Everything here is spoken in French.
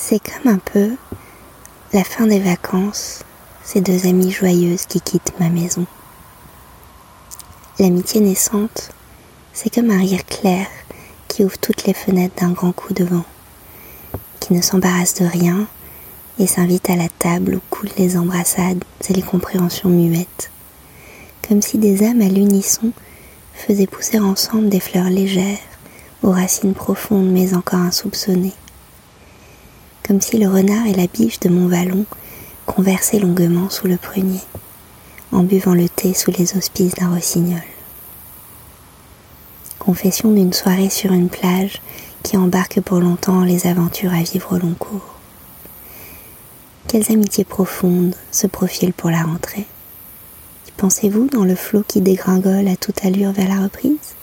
C'est comme un peu la fin des vacances, ces deux amies joyeuses qui quittent ma maison. L'amitié naissante, c'est comme un rire clair qui ouvre toutes les fenêtres d'un grand coup de vent, qui ne s'embarrasse de rien et s'invite à la table où coulent les embrassades et les compréhensions muettes, comme si des âmes à l'unisson faisaient pousser ensemble des fleurs légères aux racines profondes mais encore insoupçonnées, comme si le renard et la biche de mon vallon conversaient longuement sous le prunier, en buvant le thé sous les auspices d'un rossignol. Confession d'une soirée sur une plage qui embarque pour longtemps les aventures à vivre au long cours. Quelles amitiés profondes se profilent pour la rentrée? Pensez-vous dans le flot qui dégringole à toute allure vers la reprise?